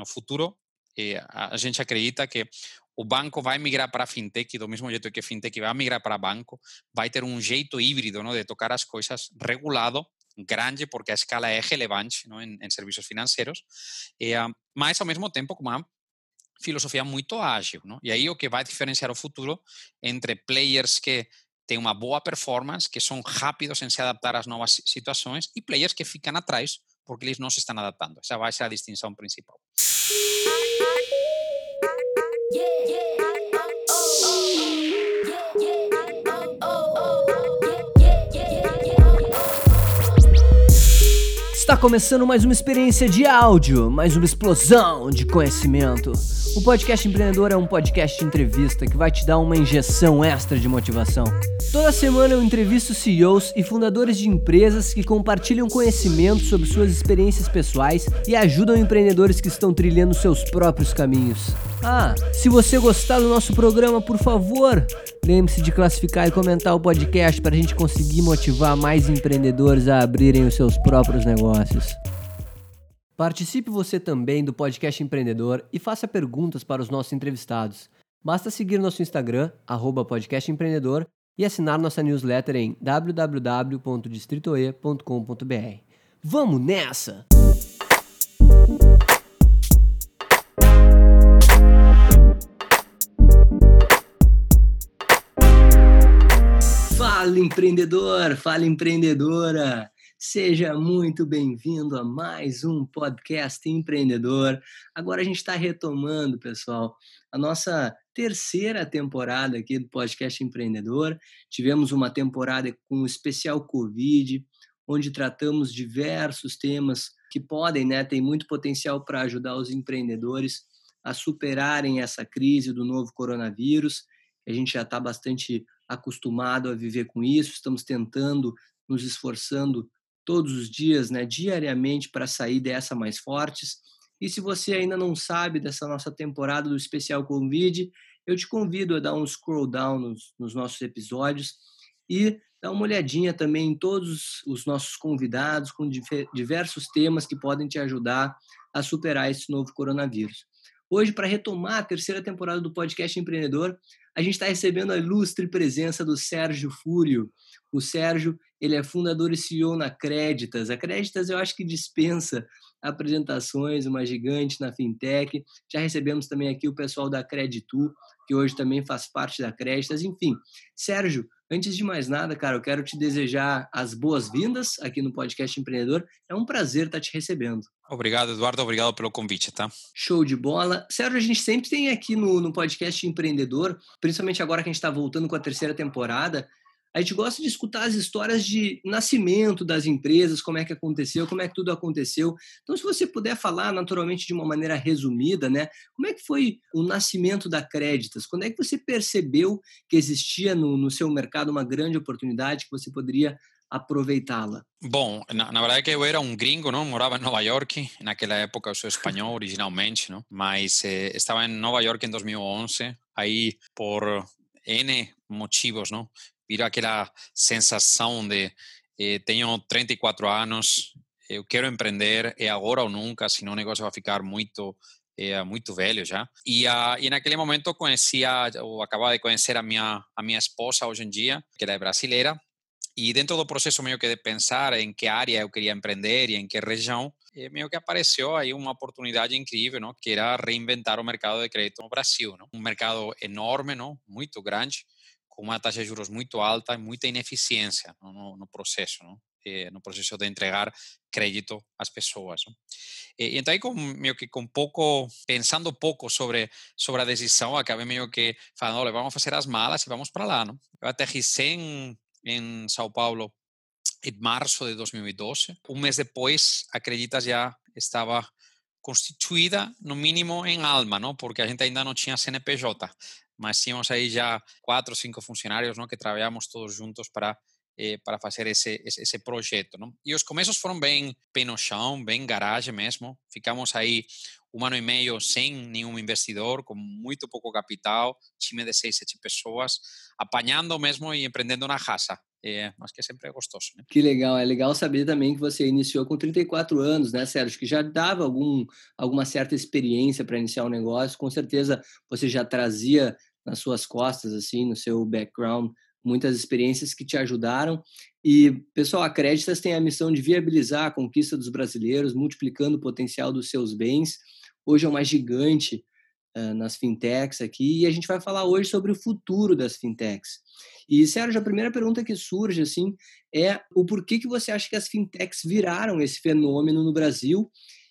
no futuro, eh, a gente acredita que o banco vai migrar para a fintech, do mesmo jeito que a fintech vai migrar para banco, vai ter um jeito híbrido de tocar as coisas regulado, grande, porque a escala é relevante em, em serviços financeiros, e, uh, mas ao mesmo tempo com uma filosofia muito ágil. E aí o que vai diferenciar o futuro entre players que têm uma boa performance, que são rápidos em se adaptar às novas situações, e players que ficam atrás porque eles non se están adaptando. Esa vai ser a distinción principal. Yeah, yeah. Está começando mais uma experiência de áudio, mais uma explosão de conhecimento. O Podcast Empreendedor é um podcast de entrevista que vai te dar uma injeção extra de motivação. Toda semana eu entrevisto CEOs e fundadores de empresas que compartilham conhecimento sobre suas experiências pessoais e ajudam empreendedores que estão trilhando seus próprios caminhos. Ah, se você gostar do nosso programa, por favor, lembre-se de classificar e comentar o podcast para a gente conseguir motivar mais empreendedores a abrirem os seus próprios negócios. Participe você também do podcast empreendedor e faça perguntas para os nossos entrevistados. Basta seguir nosso Instagram, podcastempreendedor, e assinar nossa newsletter em www.distritoe.com.br. Vamos nessa! Fala empreendedor, fala empreendedora! Seja muito bem-vindo a mais um podcast empreendedor. Agora a gente está retomando, pessoal, a nossa terceira temporada aqui do podcast empreendedor. Tivemos uma temporada com um especial Covid, onde tratamos diversos temas que podem, né, tem muito potencial para ajudar os empreendedores a superarem essa crise do novo coronavírus. A gente já está bastante acostumado a viver com isso, estamos tentando, nos esforçando todos os dias, né, diariamente, para sair dessa mais fortes. E se você ainda não sabe dessa nossa temporada do especial Covid, eu te convido a dar um scroll down nos, nos nossos episódios e dar uma olhadinha também em todos os nossos convidados com diversos temas que podem te ajudar a superar esse novo coronavírus. Hoje, para retomar a terceira temporada do podcast Empreendedor, a gente está recebendo a ilustre presença do Sérgio Fúrio. O Sérgio, ele é fundador e CEO na Créditas. A Créditas eu acho que dispensa apresentações, uma gigante na fintech. Já recebemos também aqui o pessoal da Creditu, que hoje também faz parte da Créditas. Enfim, Sérgio, antes de mais nada, cara, eu quero te desejar as boas-vindas aqui no podcast Empreendedor. É um prazer estar te recebendo. Obrigado, Eduardo. Obrigado pelo convite, tá? Show de bola. Sérgio, a gente sempre tem aqui no, no podcast Empreendedor, principalmente agora que a gente está voltando com a terceira temporada, a gente gosta de escutar as histórias de nascimento das empresas, como é que aconteceu, como é que tudo aconteceu. Então, se você puder falar naturalmente de uma maneira resumida, né? Como é que foi o nascimento da Créditas? Quando é que você percebeu que existia no, no seu mercado uma grande oportunidade que você poderia aproveitá-la? Bom, na, na, verdade que eu era um gringo, não morava em Nova York. Naquela época eu sou espanhol originalmente, não? Mas eh, estava em Nova York em 2011. Aí por N motivos, não? Vira aquela sensação de eh, tenho 34 anos, eu quero empreender, é agora ou nunca, senão o negócio vai ficar muito é, muito velho já. E, uh, e naquele momento conhecia, ou acabava de conhecer a minha, a minha esposa hoje em dia, que ela é brasileira, e dentro do processo meio que de pensar em que área eu queria empreender e em que região, é meio que apareceu aí uma oportunidade incrível, não? que era reinventar o mercado de crédito no Brasil. Não? Um mercado enorme, não? muito grande, com uma taxa de juros muito alta e muita ineficiência no, no processo, não? Eh, no processo de entregar crédito às pessoas. E, então, aí, com, meio que com pouco, pensando pouco sobre, sobre a decisão, acabei meio que falando, olha, vamos fazer as malas e vamos para lá. Não? Eu aterrissei em, em São Paulo em março de 2012. Um mês depois, Acreditas já estava constituída, no mínimo, em alma, não? porque a gente ainda não tinha CNPJ mas tínhamos aí já quatro ou cinco funcionários não, que trabalhamos todos juntos para eh, para fazer esse, esse, projeto. Não? E os começos foram bem pé no chão, bem garagem mesmo. Ficamos aí um ano e meio sem nenhum investidor, com muito pouco capital, time de seis, sete pessoas, apanhando mesmo e empreendendo na raça. é, mas que sempre é gostoso. Né? Que legal, é legal saber também que você iniciou com 34 anos, né, Sérgio? Que já dava algum, alguma certa experiência para iniciar um negócio, com certeza você já trazia nas suas costas, assim, no seu background, muitas experiências que te ajudaram. E, pessoal, a Créditas tem a missão de viabilizar a conquista dos brasileiros, multiplicando o potencial dos seus bens. Hoje é uma gigante uh, nas fintechs aqui e a gente vai falar hoje sobre o futuro das fintechs. E, Sérgio, a primeira pergunta que surge assim é o porquê que você acha que as fintechs viraram esse fenômeno no Brasil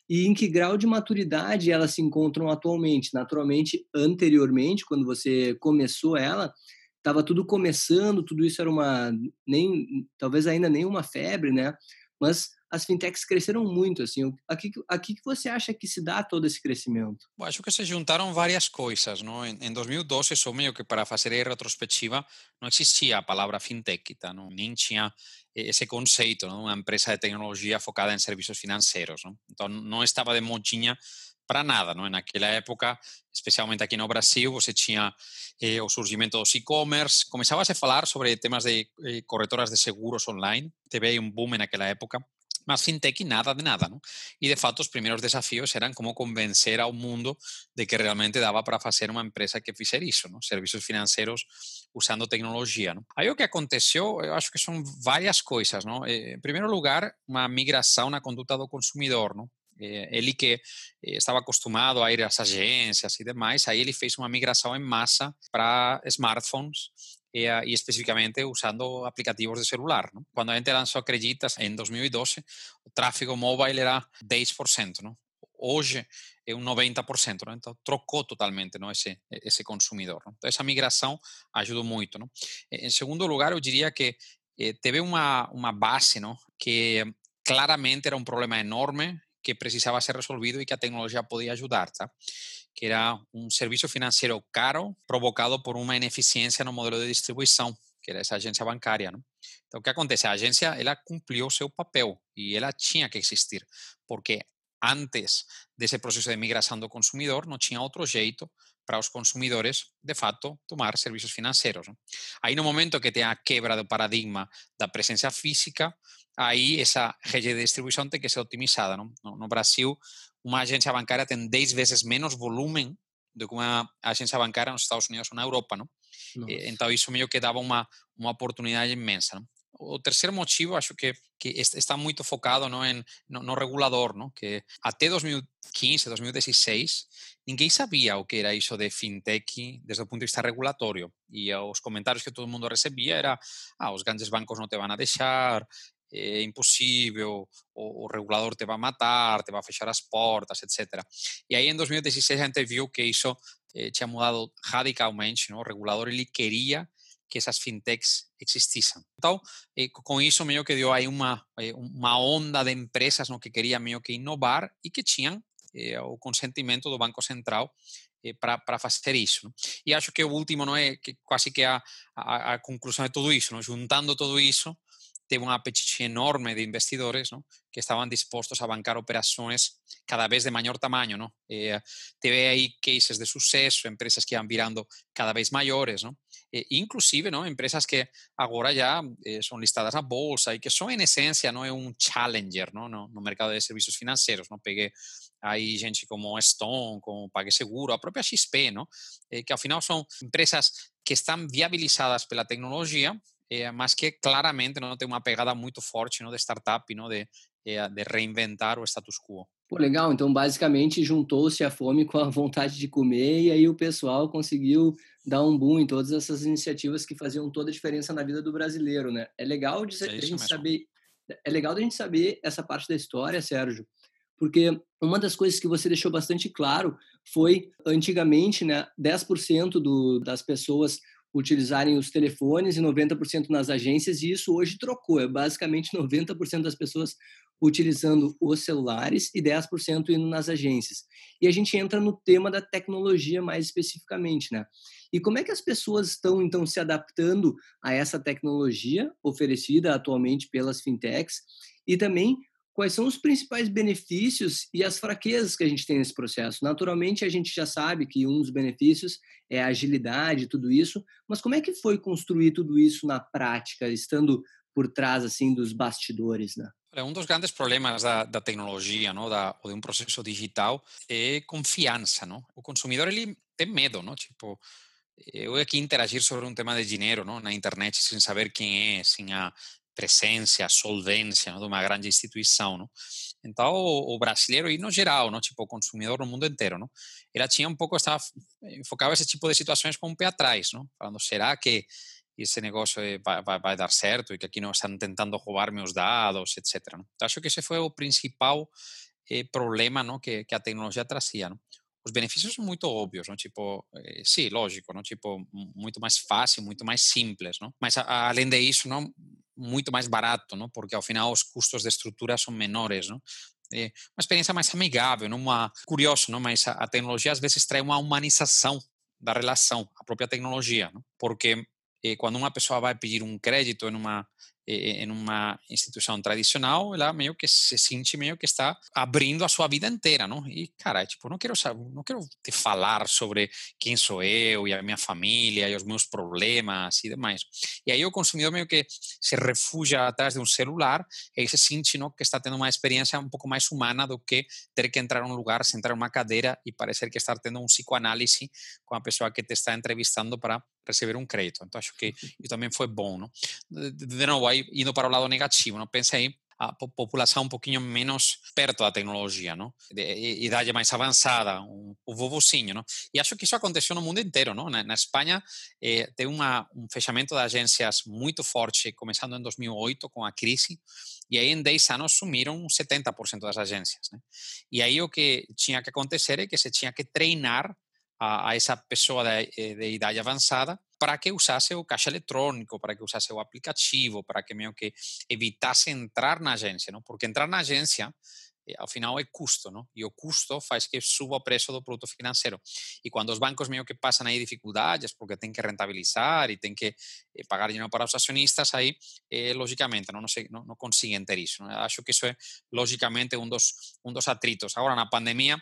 e em que grau de maturidade elas se encontram atualmente. Naturalmente, anteriormente, quando você começou ela, estava tudo começando, tudo isso era uma nem talvez ainda nem uma febre, né? Mas as fintechs cresceram muito, assim. Aqui, aqui que você acha que se dá todo esse crescimento? Bom, acho que se juntaram várias coisas, não? Em, em 2012, só meio que para fazer a retrospectiva, não existia a palavra fintech, tá? Não? nem tinha esse conceito, não? uma empresa de tecnologia focada em serviços financeiros. Não? Então, não estava de modinha para nada, não? Naquela época, especialmente aqui no Brasil, você tinha eh, o surgimento dos e-commerce, começava a se falar sobre temas de eh, corretoras de seguros online, teve um boom naquela época, mas fintech nada de nada, ¿no? Y de fato los primeros desafíos eran cómo convencer a un mundo de que realmente daba para hacer una empresa que hiciera eso, ¿no? Servicios financieros usando tecnología, ¿no? Aí o que aconteceu, eu acho que son varias cosas, ¿no? Eh, en primer lugar, una migración na conduta do consumidor, ¿no? Eh, ele que eh, estava acostumado a ir às agências e demais, aí ele fez uma migração em massa para smartphones e, e especificamente usando aplicativos de celular. Não? Quando a gente lançou Acreditas em 2012, o tráfego mobile era 10%. Não? Hoje é um 90%, não? então trocou totalmente não? Esse, esse consumidor. Não? Então, essa migração ajudou muito. Não? Em segundo lugar, eu diria que eh, teve uma, uma base não? que claramente era um problema enorme que precisaba ser resolvido y que la tecnología podía ayudar, que era un servicio financiero caro provocado por una ineficiencia en el modelo de distribución, que era esa agencia bancaria. ¿no? Entonces, ¿qué acontece? La agencia ela cumplió su papel y ela tenía que existir, porque antes de ese proceso de migración del consumidor no tenía otro jeito para los consumidores, de fato, tomar servicios financieros. ¿no? Ahí no momento que tenha quebra do paradigma da presencia física, aí essa rede de distribuição tem que ser otimizada. Não? No, no Brasil, uma agência bancária tem 10 vezes menos volume do que uma agência bancária nos Estados Unidos ou na Europa. Não? Então, isso meio que dava uma, uma oportunidade imensa. Não? O terceiro motivo, acho que, que está muito focado no, em, no, no regulador, não? que até 2015, 2016, ninguém sabia o que era isso de fintech desde o ponto de vista regulatório. E os comentários que todo mundo recebia era ah, os grandes bancos não te vão deixar, é impossível, o, o, regulador te vai matar, te vai fechar as portas, etc. E aí em 2016 a gente viu que isso eh, tinha mudado radicalmente, não? o regulador ele queria que essas fintechs existissem. Então, eh, com isso meio que deu aí uma, eh, uma onda de empresas não, que queriam meio que inovar e que tinham eh, o consentimento do Banco Central para fazer isso. E acho que o último não é que quase que a, a, a conclusão de tudo isso, juntando tudo isso, teve un apetite enorme de investidores ¿no? que estaban dispuestos a bancar operaciones cada vez de mayor tamaño. ¿no? Eh, teve aí cases de suceso, empresas que iban virando cada vez maiores, ¿no? Eh, inclusive ¿no? empresas que agora já eh, son listadas na bolsa e que son en esencia ¿no? un challenger ¿no? No, no mercado de servicios financeiros. ¿no? Peguei aí gente como Stone, como PagSeguro, a própria XP, ¿no? Eh, que ao final são empresas que estão viabilizadas pela tecnologia é, mas que claramente não tem uma pegada muito forte não, de startup, não, de, é, de reinventar o status quo. Pô, legal, então basicamente juntou-se a fome com a vontade de comer e aí o pessoal conseguiu dar um boom em todas essas iniciativas que faziam toda a diferença na vida do brasileiro, né? É legal de, é a gente saber, é legal a gente saber essa parte da história, Sérgio, porque uma das coisas que você deixou bastante claro foi antigamente, né, 10% do, das pessoas utilizarem os telefones e 90% nas agências, e isso hoje trocou. É basicamente 90% das pessoas utilizando os celulares e 10% indo nas agências. E a gente entra no tema da tecnologia mais especificamente, né? E como é que as pessoas estão, então, se adaptando a essa tecnologia oferecida atualmente pelas fintechs? E também quais são os principais benefícios e as fraquezas que a gente tem nesse processo. Naturalmente, a gente já sabe que um dos benefícios é a agilidade, tudo isso, mas como é que foi construir tudo isso na prática, estando por trás assim dos bastidores, né? Um dos grandes problemas da, da tecnologia, não, da, ou de um processo digital, é confiança, não? O consumidor ele tem medo, não? Tipo, eu aqui interagir sobre um tema de dinheiro, não, na internet, sem saber quem é, sem a presença, solvência não, de uma grande instituição, não? Então, o, o, brasileiro, e no geral, não, tipo, o consumidor no mundo inteiro, não? Ela tinha um pouco, estava enfocava esse tipo de situações com um pé atrás, não? Falando, será que esse negócio vai, vai, vai, dar certo e que aqui não estão tentando roubar meus dados, etc. Não? Então, acho que esse foi o principal eh, problema não, que, que a tecnologia trazia. Não? Os benefícios são muito óbvios, não? tipo, eh, sim, lógico, não? tipo, muito mais fácil, muito mais simples, não? mas a, além disso, não, muito mais barato, não? porque ao final os custos de estrutura são menores. Não? É uma experiência mais amigável, não? Uma, curioso, não? mas a, a tecnologia às vezes traz uma humanização da relação, a própria tecnologia, não? porque eh, quando uma pessoa vai pedir um crédito em uma em eh, uma instituição tradicional, ela meio que se sente meio que está abrindo a sua vida inteira, não? E cara, tipo, não quero saber, não te falar sobre quem sou eu e a minha família e os meus problemas e demais. E aí o consumidor meio que se refugia atrás de um celular e se sente, que está tendo uma experiência um pouco mais humana do que ter que entrar em um lugar, sentar em uma cadeira e parecer que está tendo um psicoanálise com a pessoa que te está entrevistando para receber um crédito. Então, acho que isso também foi bom. Não? De, novo, aí, indo para o lado negativo, não? pensa aí a população um pouquinho menos perto da tecnologia, não? De idade mais avançada, um, o vovozinho, não? E acho que isso aconteceu no mundo inteiro, não? Na, na Espanha eh, tem uma, um fechamento de agências muito forte, começando em 2008 com a crise, e aí em 10 anos sumiram 70% das agências, né? E aí o que tinha que acontecer é que se tinha que treinar a, a essa pessoa de, eh, de, idade avançada para que usasse o caixa eletrônico, para que usasse o aplicativo, para que meio que evitasse entrar na agência, não? Porque entrar na agência ao final é custo, não? E o custo faz que suba o preço do produto financeiro. E quando os bancos meio que passam aí dificuldades, porque tem que rentabilizar e tem que eh, pagar dinheiro para os acionistas, aí, eh, logicamente, não, não, sei, não, não conseguem ter isso. Não? Acho que isso é, logicamente, um dos, um dos atritos. Agora, na pandemia,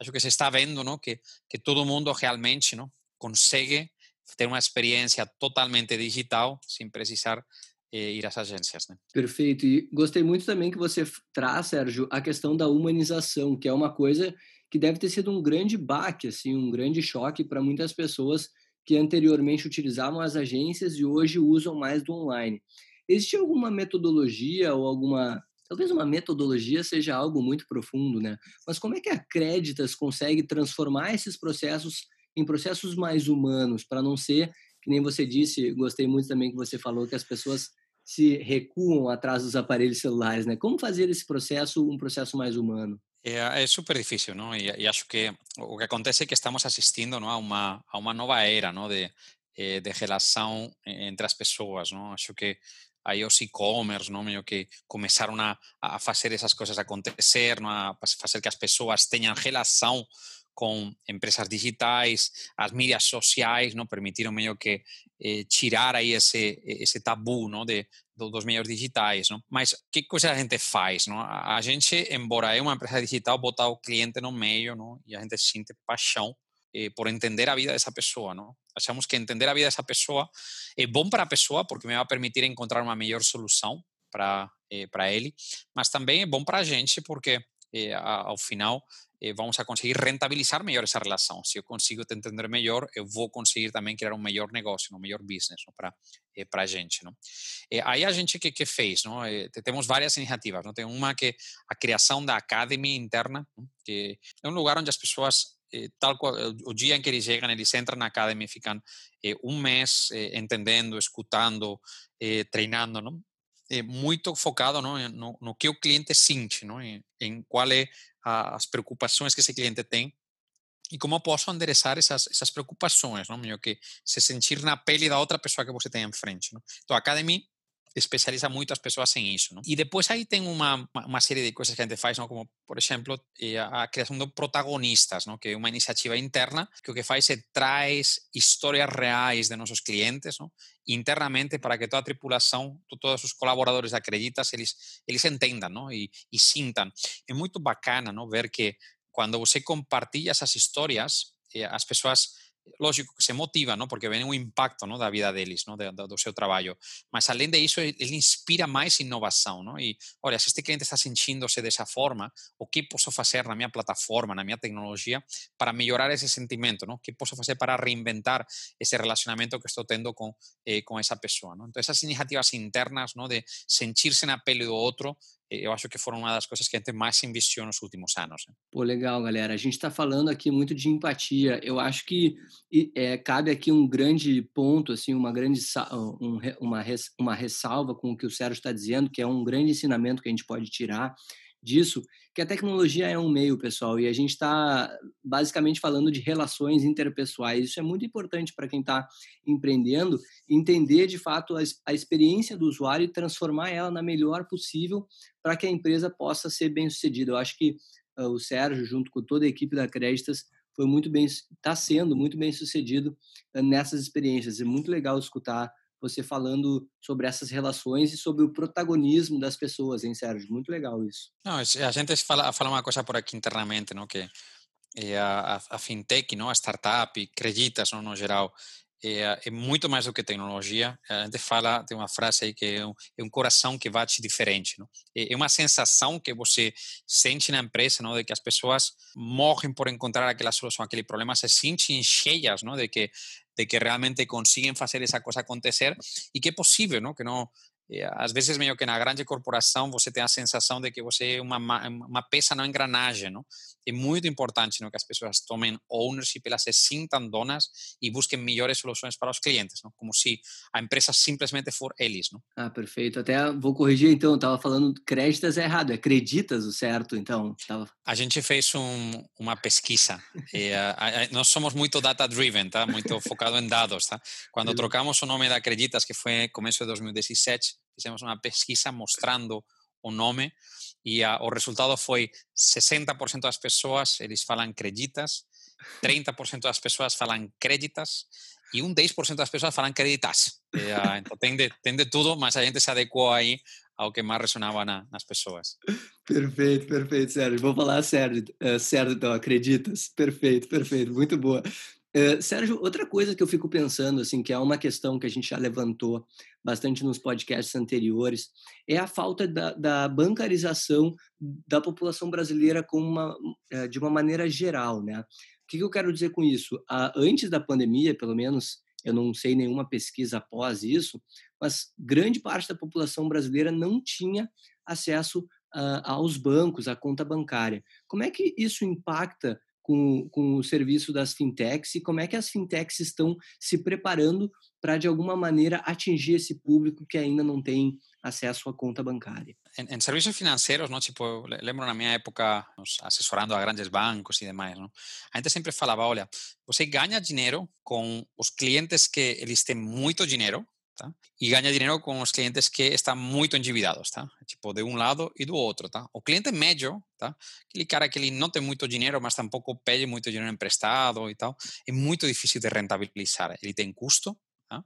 acho que se está vendo não? Que, que todo mundo realmente não? consegue ter uma experiência totalmente digital, sem precisar ir às agências. Né? Perfeito. E gostei muito também que você traz, Sérgio, a questão da humanização, que é uma coisa que deve ter sido um grande baque, assim, um grande choque para muitas pessoas que anteriormente utilizavam as agências e hoje usam mais do online. Existe alguma metodologia ou alguma talvez uma metodologia seja algo muito profundo, né? Mas como é que a Créditas consegue transformar esses processos em processos mais humanos para não ser que nem você disse, gostei muito também que você falou que as pessoas se recuam atrás dos aparelhos celulares, né? Como fazer esse processo um processo mais humano? É, é super difícil, não? E, e, acho que o que acontece é que estamos assistindo não, a, uma, a uma nova era não, de, eh, de relação entre as pessoas, não? Acho que aí os e-commerce, não, meio que começaram a, a fazer essas coisas acontecer, não? a fazer que as pessoas tenham relação com empresas digitais, as mídias sociais, não permitiram meio que eh, tirar aí esse esse tabu, não, de dos meios digitais, não? Mas que coisa a gente faz, não? A, gente, embora é uma empresa digital, botar o cliente no meio, não? E a gente sente paixão eh, por entender a vida dessa pessoa, não? Achamos que entender a vida dessa pessoa é bom para a pessoa porque me vai permitir encontrar uma melhor solução para eh, para ele, mas também é bom para a gente porque eh, ao final eh, vamos a conseguir rentabilizar melhor essa relação. Se eu consigo te entender melhor, eu vou conseguir também criar um melhor negócio, um melhor business para eh, a gente. Não? Eh, aí a gente que, que fez, não? Eh, temos várias iniciativas. Não? Tem uma que a criação da Academy interna, não? que é um lugar onde as pessoas eh, tal qual, o dia em que eles chegam, eles entram na academia e ficam eh, um mês eh, entendendo, escutando, treinando, não? muito focado no, no, no, que o cliente sente, não? Em, em qual é as preocupações que esse cliente tem e como posso endereçar essas, essas preocupações, não? Meio que se sentir na pele da outra pessoa que você tem em frente. Não? Então, a Academy especializa muito as pessoas em isso. Não? E depois aí tem uma, uma série de coisas que a gente faz, não? como, por exemplo, eh, a criação de protagonistas, não? que é uma iniciativa interna que o que faz é traz histórias reais de nossos clientes não? internamente para que toda a tripulação, todos os colaboradores acreditas, eles, eles entendam não? E, e. É muito bacana não? ver que quando você compartilha essas histórias, eh, as pessoas lógico que se motiva, ¿no? porque ven un impacto ¿no? da vida deles, ¿no? de, de, do seu trabalho. Mas, além disso, ele inspira mais inovação. ¿no? E, olha, se este cliente está sentindo-se dessa forma, o que posso fazer na minha plataforma, na minha tecnologia, para melhorar esse sentimento? ¿no? O que posso fazer para reinventar esse relacionamento que estou tendo com, eh, com essa pessoa? ¿no? Então, essas iniciativas internas ¿no? de sentir-se na pele do outro eu acho que foram uma das coisas que a gente mais investiu nos últimos anos. Né? Pô, legal, galera. A gente está falando aqui muito de empatia. Eu acho que é, cabe aqui um grande ponto, assim, uma grande um, uma, uma ressalva com o que o Sérgio está dizendo, que é um grande ensinamento que a gente pode tirar disso, que a tecnologia é um meio, pessoal, e a gente está basicamente falando de relações interpessoais. Isso é muito importante para quem está empreendendo, entender de fato a, a experiência do usuário e transformar ela na melhor possível para que a empresa possa ser bem sucedida. Eu acho que uh, o Sérgio, junto com toda a equipe da Créditas, foi muito bem, está sendo muito bem sucedido uh, nessas experiências. É muito legal escutar você falando sobre essas relações e sobre o protagonismo das pessoas, hein, Sérgio? Muito legal isso. Não, a gente fala, fala uma coisa por aqui internamente, não, que é a, a, fintech, não, a startup, acreditas, não, no geral, é, é, muito mais do que tecnologia. A gente fala, tem uma frase aí que é um, é um coração que bate diferente. Não? É, é uma sensação que você sente na empresa, não, de que as pessoas morrem por encontrar aquela solução, aquele problema, se sentem cheias, não, de que de que realmente consiguen fazer esa cosa acontecer e que é possível, não? que não Eh, às vezes meio que na grande corporação você tem a sensação de que você é uma, uma peça na engrenagem, não? É muito importante não, que as pessoas tomem ownership, elas se sintam donas e busquem melhores soluções para os clientes, não? como se a empresa simplesmente for eles. Não? Ah, perfeito. Até vou corrigir então, estava falando créditas é errado, é creditas o certo, então. Tava... A gente fez um, uma pesquisa, e, a, a, nós somos muito data-driven, tá? muito focado em dados. Tá? Quando trocamos o nome da Acreditas, que foi começo de 2017, fizemos uma pesquisa mostrando o nome e a, o resultado foi 60% das pessoas eles falam creditas, 30% das pessoas falam créditas e um 10% das pessoas falam creditas. E, a, então tem de, de tudo, mas a gente se adequou aí ao que mais ressonava na, nas pessoas. Perfeito, perfeito, Sérgio. Vou falar sério, uh, sério então, acreditas? Perfeito, perfeito, muito boa. Sérgio, outra coisa que eu fico pensando, assim, que é uma questão que a gente já levantou bastante nos podcasts anteriores, é a falta da, da bancarização da população brasileira uma, uh, de uma maneira geral, né? O que, eu quero dizer com isso? Uh, antes da pandemia, pelo menos, eu não sei nenhuma pesquisa após isso, mas grande parte da população brasileira não tinha acesso aos bancos, à conta bancária. Como é que isso impacta com, com o serviço das fintechs e como é que as fintechs estão se preparando para, de alguma maneira, atingir esse público que ainda não tem acesso à conta bancária. Em, em serviços financeiros, não, tipo, lembro na minha época assessorando a grandes bancos e demais, não? a gente sempre falava, olha, você ganha dinheiro com os clientes que eles têm muito dinheiro, Tá? E ganha dinheiro com os clientes que estão muito endividados, tá? Tipo, de um lado e do outro, tá? O cliente médio, tá? Aquele cara que ele não tem muito dinheiro, mas tampouco pede muito dinheiro emprestado e tal, é muito difícil de rentabilizar. Ele tem custo, tá?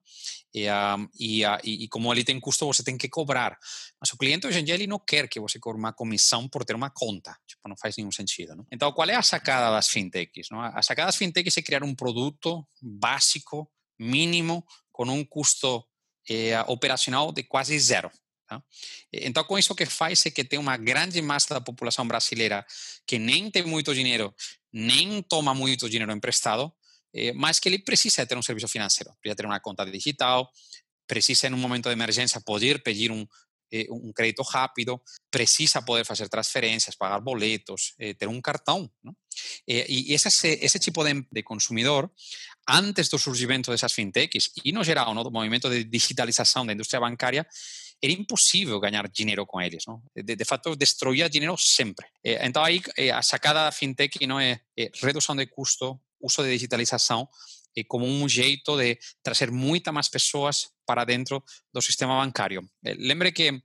E, um, e, uh, e, como ele tem custo, você tem que cobrar. Mas o cliente hoje em dia ele não quer que você cobre uma comissão por ter uma conta. Tipo, não faz nenhum sentido. Então, qual é a sacada das fintechs? A sacada das fintechs é criar um produto básico, mínimo, com um custo eh, operacional de quase zero. Tá? Então, com isso que faz é que tem uma grande massa da população brasileira que nem tem muito dinheiro, nem toma muito dinheiro emprestado, eh, mas que ele precisa ter um serviço financeiro, precisa ter uma conta digital, precisa, em um momento de emergência, poder pedir um, eh, um crédito rápido, precisa poder fazer transferências, pagar boletos, eh, ter um cartão. Não? Eh, tipo de, de, consumidor, antes do surgimento dessas fintechs e, no geral, no, do movimento de digitalização da indústria bancária, era impossível ganhar dinheiro com eles. Não? De, de fato, destruía dinheiro sempre. Eh, então, aí, eh, a sacada da fintech não é, é redução de custo, uso de digitalização, como um jeito de trazer muita mais pessoas para dentro do sistema bancário. Lembre que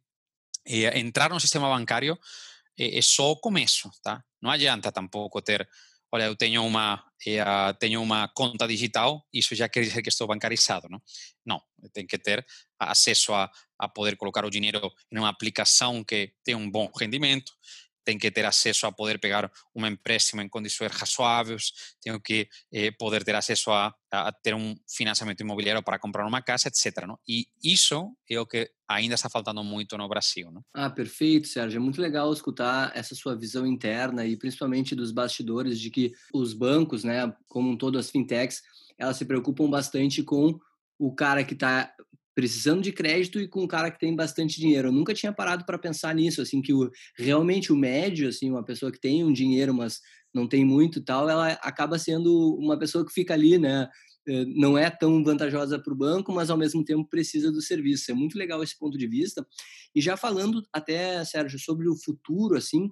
entrar no sistema bancário é só o começo, tá? Não adianta tampouco ter olha, eu tenho uma, conta digital, isso já quer dizer que estou bancarizado, não? Não, tem que ter acesso a, poder colocar o dinheiro em uma aplicação que tem um bom rendimento, tem que ter acesso a poder pegar um empréstimo em condições razoáveis, tenho que eh, poder ter acesso a, a, ter um financiamento imobiliário para comprar uma casa, etc. E isso é o que ainda está faltando muito no Brasil. Ah, perfeito, Sérgio. É muito legal escutar essa sua visão interna e principalmente dos bastidores de que os bancos, né, como um todo as fintechs, elas se preocupam bastante com o cara que está precisando de crédito e com um cara que tem bastante dinheiro. Eu nunca tinha parado para pensar nisso, assim, que o, realmente o médio, assim, uma pessoa que tem um dinheiro, mas não tem muito tal, ela acaba sendo uma pessoa que fica ali, né? Eh, não é tão vantajosa para o banco, mas ao mesmo tempo precisa do serviço. É muito legal esse ponto de vista. E já falando até, Sérgio, sobre o futuro, assim,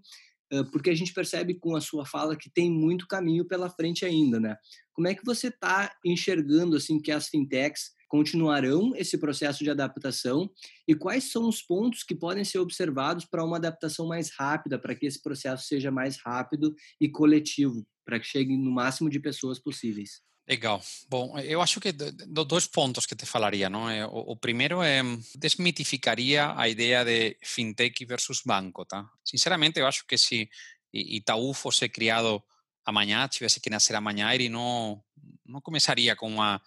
eh, porque a gente percebe com a sua fala que tem muito caminho pela frente ainda, né? Como é que você está enxergando assim que as fintechs continuarão esse processo de adaptação e quais são os pontos que podem ser observados para uma adaptação mais rápida, para que esse processo seja mais rápido e coletivo, para que chegue no máximo de pessoas possíveis. Legal. Bom, eu acho que dois pontos que te falaria, não? O, o primeiro é desmitificaria a ideia de fintech versus banco, tá? Sinceramente, eu acho que se Itaú fosse criado amanhã, tivesse que nascer amanhã, ele não não começaria com uma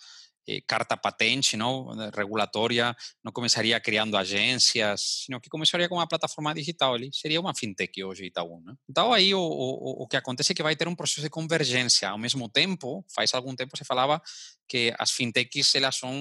eh, carta patente ¿no? regulatoria, não começaria criando agências, sino que começaria com uma plataforma digital ali. Seria uma fintech hoje, Itaú. Né? Então, aí o, que acontece é que vai ter um processo de convergência. Ao mesmo tempo, faz algum tempo se falava que as fintechs elas são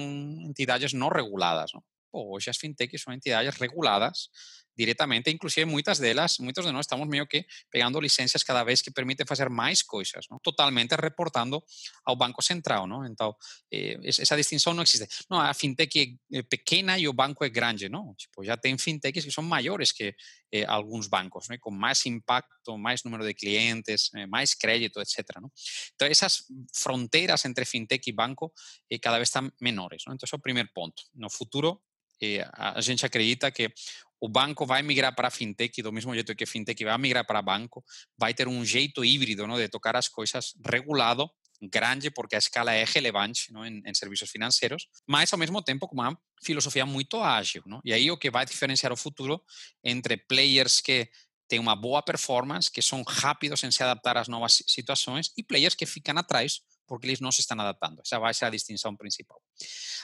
entidades não reguladas. Hoje as fintechs são entidades reguladas directamente, inclusive muchas de las, muchos de nosotros estamos medio que pegando licencias cada vez que permiten hacer más cosas, ¿no? totalmente reportando al Banco Central, ¿no? Entonces, eh, esa distinción no existe. No, a fintech es pequeña y el banco es grande, ¿no? Tipo, ya ten fintechs que son mayores que eh, algunos bancos, ¿no? con más impacto, más número de clientes, eh, más crédito, etc. ¿no? Entonces, esas fronteras entre fintech y banco eh, cada vez están menores, ¿no? Entonces, el primer punto. No futuro, eh, a gente acredita que o banco vai migrar para fintech do mesmo jeito que a fintech vai migrar para banco, vai ter um jeito híbrido não, de tocar as coisas regulado, grande, porque a escala é relevante não, em, em serviços financeiros, mas ao mesmo tempo com uma filosofia muito ágil. Não? E aí o que vai diferenciar o futuro entre players que têm uma boa performance, que são rápidos em se adaptar às novas situações, e players que ficam atrás porque eles não se estão adaptando. Essa vai ser a distinção principal.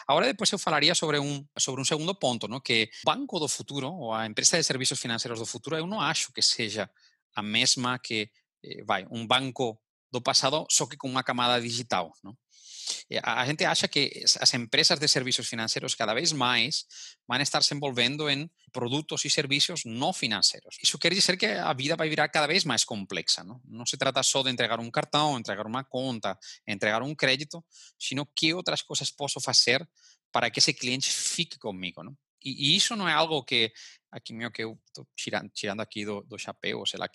Agora, depois eu falaria sobre um, sobre um segundo ponto, não? que o banco do futuro, ou a empresa de serviços financeiros do futuro, eu não acho que seja a mesma que, eh, vai, um banco do passado, só que com uma camada digital. Não? Eh, a gente acha que as empresas de servicios financieros cada vez más van a estarse envolviendo en productos y servicios no financieros. Eso quiere decir que la vida va a virar cada vez más compleja. No, no se trata solo de entregar un cartón, entregar una cuenta, entregar un crédito, sino qué otras cosas puedo hacer para que ese cliente fique conmigo. ¿no? Y, y eso no es algo que aqui meio que eu estou tirando, tirando aqui do, do chapéu, sei lá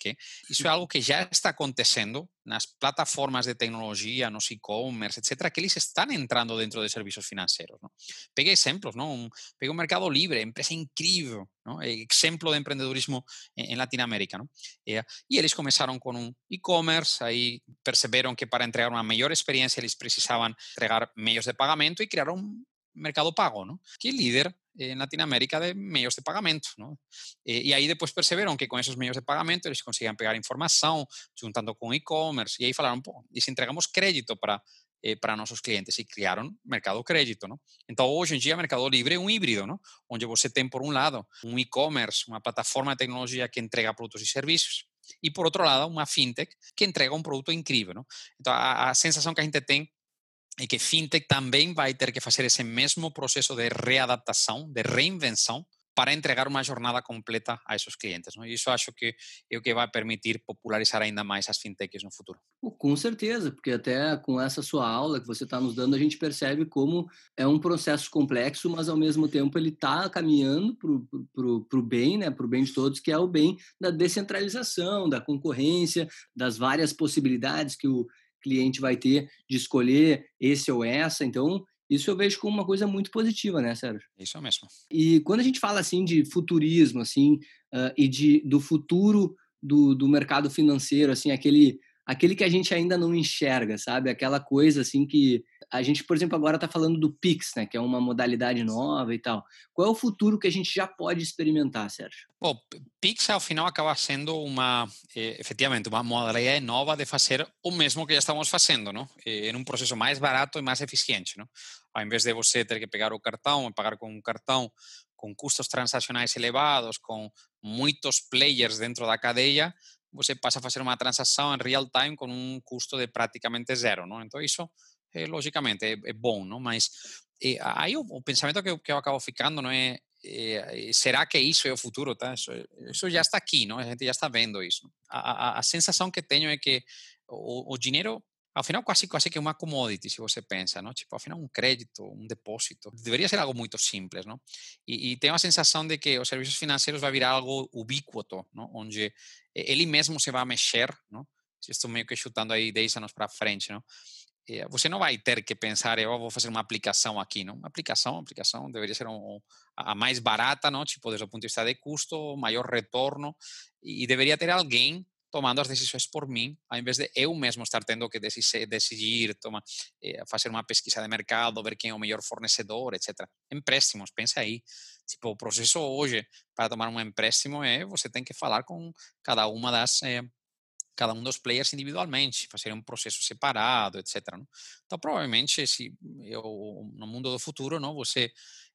isso é algo que já está acontecendo nas plataformas de tecnologia, nos e-commerce, etc., que eles estão entrando dentro de serviços financeiros. Não? Peguei exemplos, não? Um, peguei o Mercado Livre, empresa incrível, não? exemplo de empreendedorismo em, em Latinoamérica. Não? E, e eles começaram com um e-commerce, aí perceberam que para entregar uma melhor experiência eles precisavam entregar meios de pagamento e criaram Mercado Pago, ¿no? que é líder en Latinoamérica de medios de pagamento. ¿no? Eh, y ahí después perseveraron que con esos medios de pagamento ellos conseguían pegar información, juntando con e-commerce, y ahí falaron, y si entregamos crédito para, eh, para nuestros clientes, y criaron Mercado Crédito. ¿no? Entonces, hoy en día, Mercado Libre es un híbrido, ¿no? donde você tem, por un lado, un e-commerce, una plataforma de tecnología que entrega productos y servicios, y por otro lado, una fintech que entrega un producto increíble. ¿no? Entonces, a, a sensación que a gente tem e que fintech também vai ter que fazer esse mesmo processo de readaptação, de reinvenção, para entregar uma jornada completa a esses clientes. Não? E isso acho que é o que vai permitir popularizar ainda mais as fintechs no futuro. Com certeza, porque até com essa sua aula que você está nos dando, a gente percebe como é um processo complexo, mas ao mesmo tempo ele está caminhando para o bem, né? para o bem de todos, que é o bem da descentralização, da concorrência, das várias possibilidades que o cliente vai ter de escolher esse ou essa. Então, Isso eu vejo como uma coisa muito positiva, né, Sérgio? Isso mesmo. E quando a gente fala assim de futurismo, assim, uh, e de do futuro do, do mercado financeiro, assim, aquele aquele que a gente ainda não enxerga, sabe? Aquela coisa assim que a gente, por exemplo, agora está falando do Pix, né? Que é uma modalidade nova e tal. Qual é o futuro que a gente já pode experimentar, Sérgio? Bom, Pix ao final acaba sendo uma, eh, efetivamente, uma modalidade nova de fazer o mesmo que já estamos fazendo, não? Eh, em um processo mais barato e mais eficiente, não? Ao invés de você ter que pegar o cartão e pagar com um cartão com custos transacionais elevados, com muitos players dentro da cadeia, você passa a fazer uma transação em real time com um custo de praticamente zero, não? Então isso, é, logicamente, é, é, bom, não? Mas é, aí o, o, pensamento que eu, que eu acabo ficando não é, é, será que isso é o futuro, tá? Isso, isso, já está aqui, não? A gente já está vendo isso. A, a, a sensação que tenho é que o, o dinheiro ao final quase quase que uma commodity, se você pensa, não? Tipo, ao final um crédito, um depósito, deveria ser algo muito simples, não? E, e tenho a sensação de que os serviços financeiros vai virar algo ubíquo, não? Onde ele mesmo se vai mexer, não? Estou meio que chutando aí 10 anos para frente, não? Você não vai ter que pensar, eu vou fazer uma aplicação aqui, não? Uma aplicação, aplicação deveria ser um, a mais barata, não? Tipo, desde o ponto de vista de custo, maior retorno, e deveria ter alguém tomando as decisões por mim, ao invés de eu mesmo estar tendo que decidir, decidir toma, eh, fazer uma pesquisa de mercado, ver quem é o melhor fornecedor, etc. Empréstimos, pensa aí. Tipo, o processo hoje para tomar um empréstimo é você tem que falar com cada uma das eh, cada um dos players individualmente, fazer um processo separado, etc. Não? Então, provavelmente, se eu, no mundo do futuro, não, você,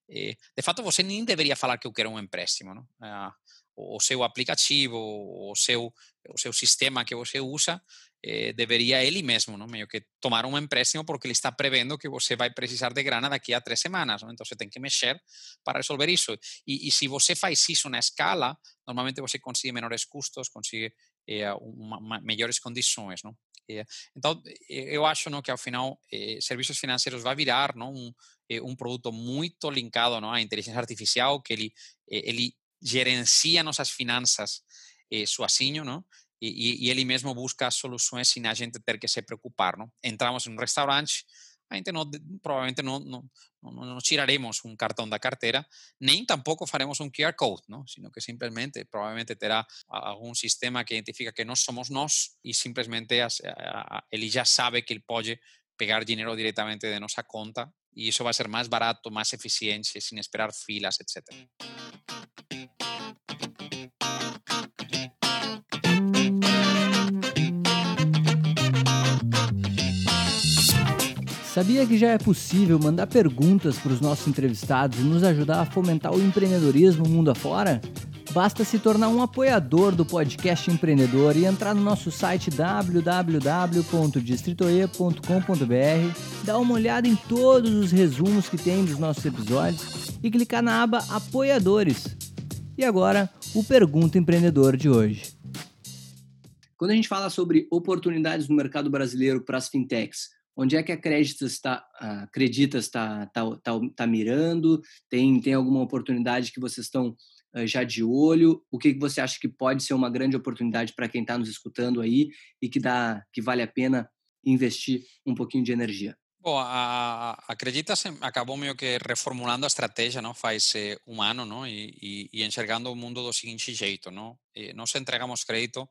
eh, de fato, você nem deveria falar que eu quero um empréstimo, não? Ah, o seu aplicativo, o seu, o seu sistema que você usa, eh, deveria ele mesmo, não? meio que tomar um empréstimo porque ele está prevendo que você vai precisar de grana daqui a três semanas. Não? Então você tem que mexer para resolver isso. E, e, se você faz isso na escala, normalmente você consegue menores custos, consegue eh, uma, uma, melhores condições. Não? Eh, então eu acho não, que ao final eh, serviços financeiros vai virar não, um, um produto muito linkado não, à inteligência artificial, que ele, ele gerencia nossas finanças eh, sozinho, não? E, e, ele mesmo busca soluções sem a gente ter que se preocupar, não? Entramos em um restaurante, a gente não, provavelmente não, não, não, não tiraremos um cartão da carteira, nem tampouco faremos um QR Code, não? sino que simplesmente, provavelmente terá algum sistema que identifica que nós somos nós e simplesmente ele já sabe que ele pode pegar dinheiro diretamente de nossa conta e isso vai ser mais barato, mais eficiente, sem esperar filas, etc. Sabia que já é possível mandar perguntas para os nossos entrevistados e nos ajudar a fomentar o empreendedorismo mundo afora? Basta se tornar um apoiador do podcast empreendedor e entrar no nosso site www.distritoe.com.br, dar uma olhada em todos os resumos que tem dos nossos episódios e clicar na aba Apoiadores. E agora, o Pergunta Empreendedor de hoje. Quando a gente fala sobre oportunidades no mercado brasileiro para as fintechs, Onde é que a Creditas está, a Creditas está, está, está, está mirando? Tem, tem alguma oportunidade que vocês estão uh, já de olho? O que, você acha que pode ser uma grande oportunidade para quem está nos escutando aí e que, dá, que vale a pena investir um pouquinho de energia? Bom, a, a acabou meio que reformulando a estratégia, não? Faz eh, um ano, não? E, e, e enxergando o mundo do seguinte jeito, não? E nós entregamos crédito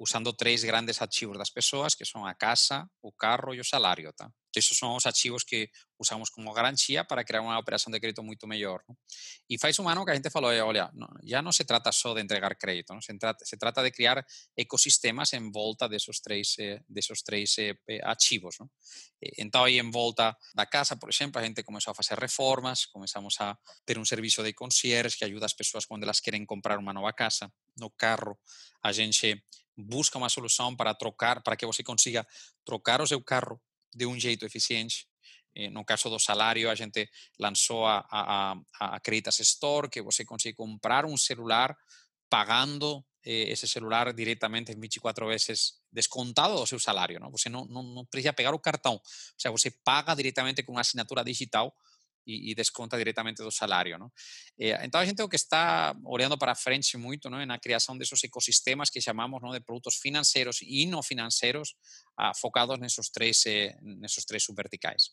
usando tres grandes ativos das persoas, que son a casa, o carro e o salario. Tá? Que esos son os ativos que usamos como garantia para crear unha operación de crédito moito mellor. ¿no? E faz un ano que a gente falou, olha, ya non se trata só de entregar crédito, ¿no? se, trata, se trata de criar ecosistemas en volta desos tres, eh, desos tres eh, ativos. Entón, aí en volta da casa, por exemplo, a gente comezou a facer reformas, comezamos a ter un servicio de concierge que ajuda as persoas quando elas queren comprar unha nova casa. No carro, a gente busca uma solução para trocar, para que você consiga trocar o seu carro de um jeito eficiente. Eh, no caso do salário, a gente lançou a, a, a Creditas Store, que você consegue comprar um celular pagando eh, esse celular diretamente 24 vezes descontado do seu salário. Não? Você não, não, não precisa pegar o cartão. Ou seja, você paga diretamente com uma assinatura digital e, e desconta diretamente do salário. Não? Eh, então, a gente o que está olhando para frente muito não, na criação desses ecossistemas que chamamos não, de produtos financeiros e não financeiros ah, focados nesses três, eh, nesses três subverticais.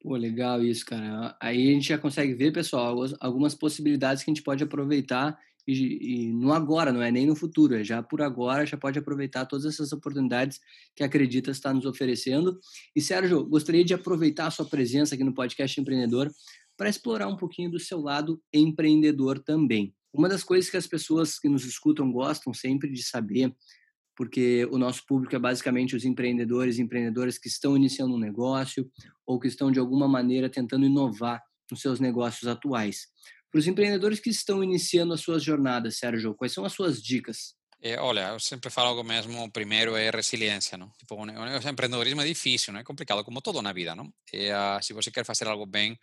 Pô, legal isso, cara. Aí a gente já consegue ver, pessoal, algumas possibilidades que a gente pode aproveitar e, e no agora, não é nem no futuro, é já por agora, já pode aproveitar todas essas oportunidades que acredita estar nos oferecendo. E Sérgio, gostaria de aproveitar a sua presença aqui no podcast Empreendedor para explorar um pouquinho do seu lado empreendedor também. Uma das coisas que as pessoas que nos escutam gostam sempre de saber porque o nosso público é basicamente os empreendedores e empreendedoras que estão iniciando um negócio ou que estão de alguma maneira tentando inovar nos seus negócios atuais. Para os empreendedores que estão iniciando as suas jornadas, Sérgio, quais são as suas dicas? É, olha, eu sempre falo o mesmo, primeiro é resiliência, não? Tipo, o empreendedorismo é difícil, não é complicado, como tudo na vida, não? E, uh, se você quer fazer algo bem,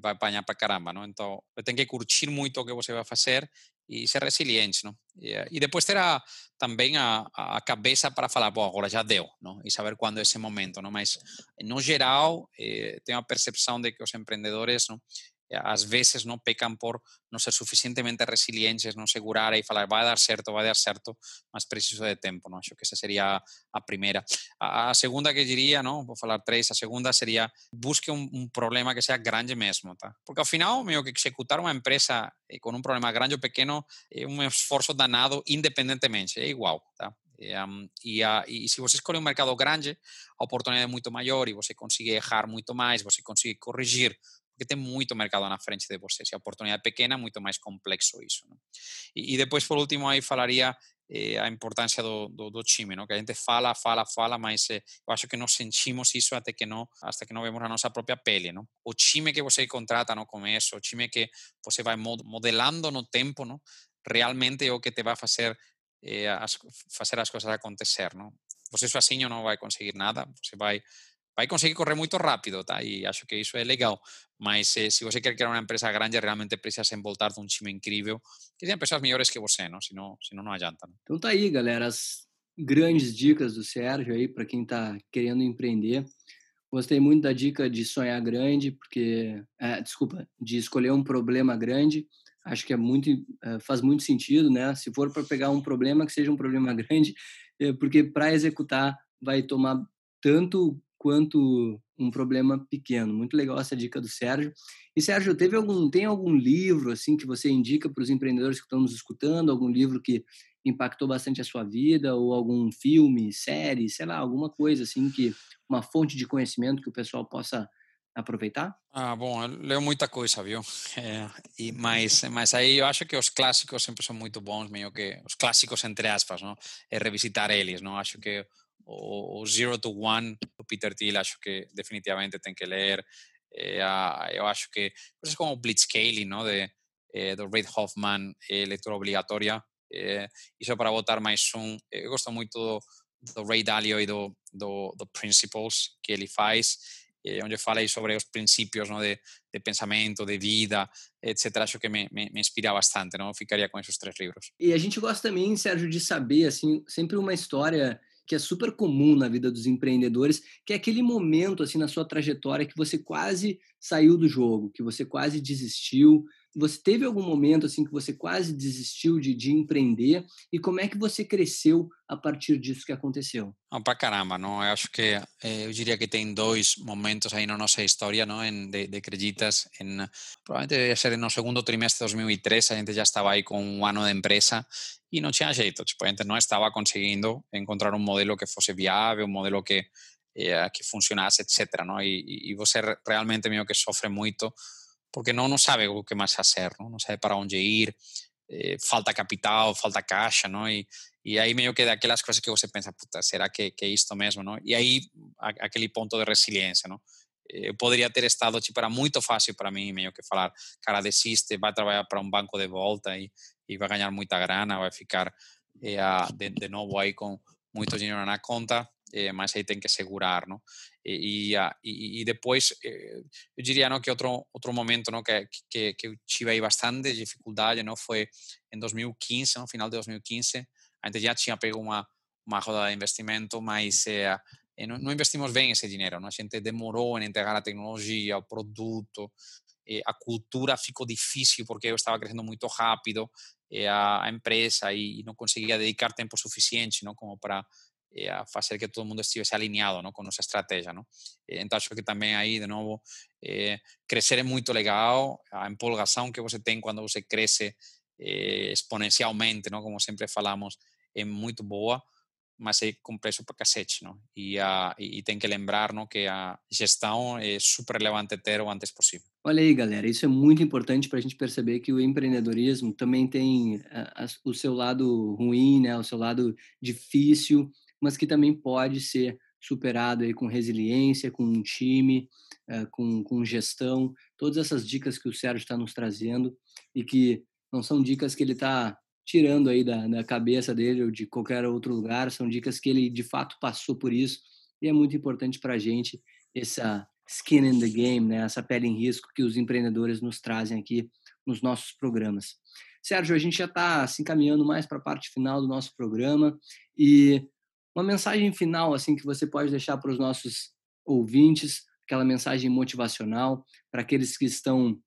vai apanhar para caramba, não? Então, tem que curtir muito o que você vai fazer e ser resiliente, não? E, e depois ter a, também a, a cabeça para falar, bom, agora já deu, não? E saber quando é esse momento, não? Mas, no geral, eh, tenho a percepção de que os empreendedores, não? Às vezes não pecam por não ser suficientemente resilientes, não segurar e falar vai dar certo, vai dar certo, mas preciso de tempo, não? Acho que essa seria a primeira. A, a segunda que diria, não, vou falar três, a segunda seria busque um, problema que seja grande mesmo, tá? Porque ao final, meio que executar uma empresa com um problema grande ou pequeno é um esforço danado independentemente, é igual, tá? E, um, e, uh, e, se você escolhe um mercado grande, a oportunidade é muito maior e você consegue errar muito mais, você consegue corrigir porque tem muito mercado na frente de você. Se a oportunidade é pequena, muito mais complexo isso. E, e, depois, por último, aí falaria eh, a importância do, do, do, time, não? que a gente fala, fala, fala, mas eh, eu acho que não sentimos isso até que não, até que não vemos a nossa própria pele. Não? O time que você contrata no começo, o time que você vai modelando no tempo, não? realmente é o que te vai fazer eh, as, fazer as coisas acontecer. Não? Você sozinho não vai conseguir nada, você vai vai conseguir correr muito rápido, tá? E acho que isso é legal. Mas eh, se você quer criar uma empresa grande, realmente precisa se envoltar de um time incrível, que tenha pessoas melhores que você, não? Senão, senão não adianta. Não? Então tá aí, galera, as grandes dicas do Sérgio aí para quem está querendo empreender. Gostei muito da dica de sonhar grande, porque, é, desculpa, de escolher um problema grande. Acho que é muito, é, faz muito sentido, né? Se for para pegar um problema, que seja um problema grande, é, porque para executar vai tomar tanto quanto um problema pequeno. Muito legal essa dica do Sérgio. E Sérgio, teve algum tem algum livro assim que você indica para os empreendedores que estão nos escutando, algum livro que impactou bastante a sua vida ou algum filme, série, sei lá, alguma coisa assim que uma fonte de conhecimento que o pessoal possa aproveitar? Ah, bom, eu leio muita coisa, viu? É, e, mas, mas aí eu acho que os clássicos sempre são muito bons, meio que os clássicos entre aspas, não? É revisitar eles, não? Acho que o, o Zero to One do Peter Thiel, acho que definitivamente tem que ler. É, eu acho que coisas como o Blitzscaling, não, de, é, do Reid Hoffman, é leitura obrigatória. É, para botar mais um. Eu gosto muito do, do Ray Dalio e do, do, do Principles que ele faz, é, onde fala sobre os princípios não, de, de pensamento, de vida, etc. Acho que me, me, me, inspira bastante, não? ficaria com esses três livros. E a gente gosta também, Sérgio, de saber, assim, sempre uma história que é super comum na vida dos empreendedores, que é aquele momento assim na sua trajetória que você quase saiu do jogo, que você quase desistiu. Você teve algum momento assim que você quase desistiu de, de empreender e como é que você cresceu a partir disso que aconteceu? Não, para caramba, não. Eu acho que eh, eu diria que tem dois momentos aí na nossa história, não, em, de, de acreditas, em, provavelmente deve ser no segundo trimestre de 2003, a gente já estava aí com um ano de empresa e não tinha jeito, tipo, a gente não estava conseguindo encontrar um modelo que fosse viável, um modelo que eh, que funcionasse, etc. Não? E, e, você realmente meio que sofre muito porque não, não sabe o que mais fazer, não, não sabe para onde ir, eh, falta capital, falta caixa, não? E, e aí meio que daquelas coisas que você pensa, puta, será que, que é isto mesmo, não? E aí a, aquele ponto de resiliência, não? Eu poderia ter estado, tipo, era muito fácil para mim meio que falar, cara, desiste, vai trabalhar para um banco de volta e, e vai ganhar muita grana, vai ficar eh, de, de novo aí com muito dinheiro na conta, eh, mas aí tem que segurar, não? E, e, e depois, eh, eu diria não, que outro outro momento não, que, que, que eu tive aí bastante dificuldade não, foi em 2015, no final de 2015, a gente já tinha pego uma, uma roda de investimento, mas eh, não, não, investimos bem esse dinheiro, não? a gente demorou em entregar a tecnologia, o produto, a cultura ficou difícil porque eu estava crescendo muito rápido, a, empresa, e, e não conseguia dedicar tempo suficiente não, como para e fazer que todo mundo estivesse alinhado não, com nossa estratégia. Não? Então, acho que também aí, de novo, crescer é muito legal, a empolgação que você tem quando você cresce exponencialmente, não? como sempre falamos, é muito boa, mas é complexo para cacete. Não? E, a, e tem que lembrar não, que a gestão é super relevante ter o antes possível. Olha aí, galera, isso é muito importante para a gente perceber que o empreendedorismo também tem a, a, o seu lado ruim, né, o seu lado difícil, mas que também pode ser superado aí com resiliência, com um time, uh, com, com gestão, todas essas dicas que o Sérgio está nos trazendo e que não são dicas que ele está tirando aí da, da cabeça dele ou de qualquer outro lugar, são dicas que ele de fato passou por isso e é muito importante para a gente essa skin in the game, né? essa pele em risco que os empreendedores nos trazem aqui nos nossos programas. Sérgio, a gente já está se encaminhando mais para a parte final do nosso programa e uma mensagem final assim que você pode deixar para os nossos ouvintes, aquela mensagem motivacional para aqueles que estão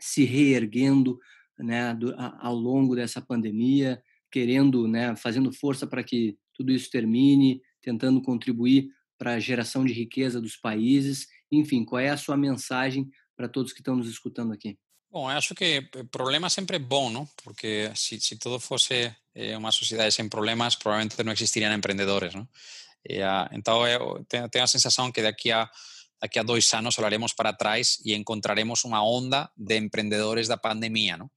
se reerguendo, né, ao longo dessa pandemia, querendo, né, fazendo força para que tudo isso termine, tentando contribuir para a geração de riqueza dos países. Enfim, qual é a sua mensagem para todos que estão nos escutando aqui? Bom, eu acho que problema sempre é bom, não? Porque se, se tudo fosse eh, uma sociedade sem problemas, provavelmente não existiriam empreendedores, não? E, uh, então, eu tenho, tenho a sensação que daqui a daqui a dois anos olharemos para trás e encontraremos uma onda de empreendedores da pandemia, não?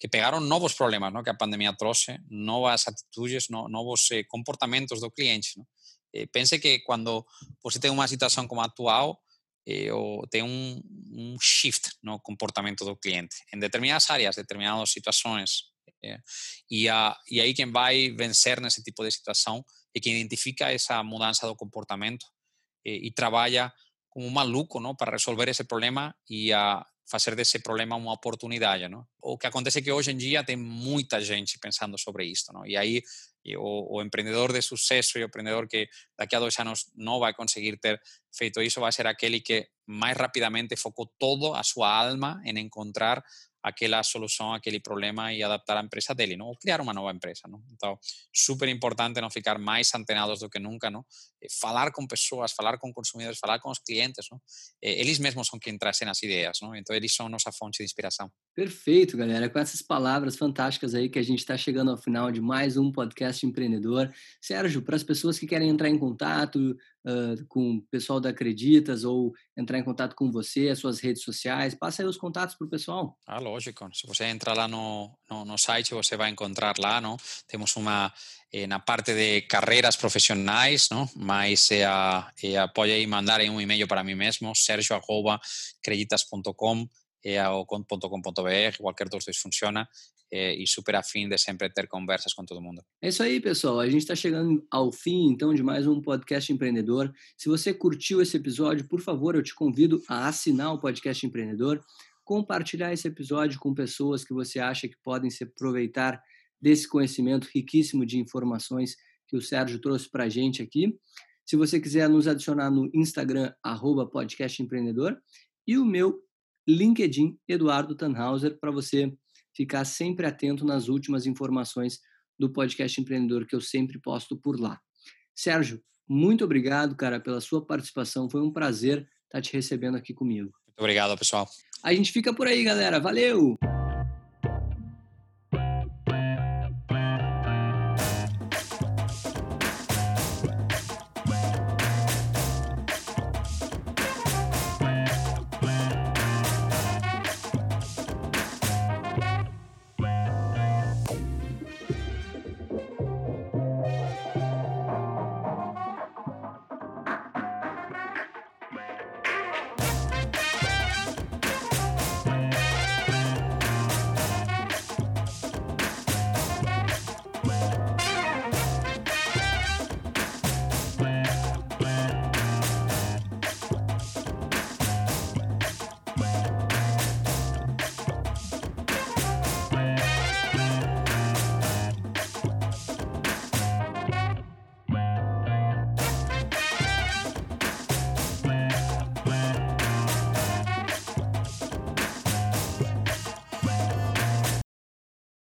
Que pegaron novos problemas que a pandemia trouxe, novas atitudes, no, novos eh, comportamentos do cliente. Eh, pense que quando você tem uma situação como a atual, eh, tem um, um, shift no comportamento do cliente em determinadas áreas, determinadas situações. Eh, e, a, e aí quem vai vencer nesse tipo de situação é quem identifica essa mudança do comportamento eh, e trabalha como um maluco para resolver esse problema e a, fazer desse problema uma oportunidade, não? O que acontece é que hoje em dia tem muita gente pensando sobre isto, não? E aí o, o, empreendedor de sucesso e o empreendedor que daqui a dois anos não vai conseguir ter feito isso vai ser aquele que mais rapidamente focou todo a sua alma em encontrar aquela solução, aquele problema e adaptar a empresa dele, não? ou criar uma nova empresa. Não? Então, super importante não ficar mais antenados do que nunca, não? falar com pessoas, falar com consumidores, falar com os clientes. Não? Eles mesmos são quem trazem as ideias, não? então eles são nossa fonte de inspiração. Perfeito, galera. Com essas palavras fantásticas aí que a gente está chegando ao final de mais um podcast empreendedor. Sérgio, para as pessoas que querem entrar em contato uh, com o pessoal da Acreditas ou entrar em contato com você, as suas redes sociais, passa aí os contatos para o pessoal. Ah, lógico. Se você entrar lá no, no, no, site, você vai encontrar lá, não? Temos uma eh, na parte de carreiras profissionais, não? Mas eh, eh, pode aí mandar um e-mail para mim mesmo, sergio@creditas.com é o conto.com.br, qualquer dos dois funciona é, e super afim de sempre ter conversas com todo mundo. É isso aí, pessoal. A gente está chegando ao fim, então, de mais um podcast empreendedor. Se você curtiu esse episódio, por favor, eu te convido a assinar o podcast empreendedor, compartilhar esse episódio com pessoas que você acha que podem se aproveitar desse conhecimento riquíssimo de informações que o Sérgio trouxe para a gente aqui. Se você quiser nos adicionar no Instagram, arroba podcast empreendedor, e o meu LinkedIn Eduardo Tannhauser para você ficar sempre atento nas últimas informações do podcast empreendedor que eu sempre posto por lá. Sérgio, muito obrigado, cara, pela sua participação. Foi um prazer estar te recebendo aqui comigo. Muito obrigado, pessoal. A gente fica por aí, galera. Valeu!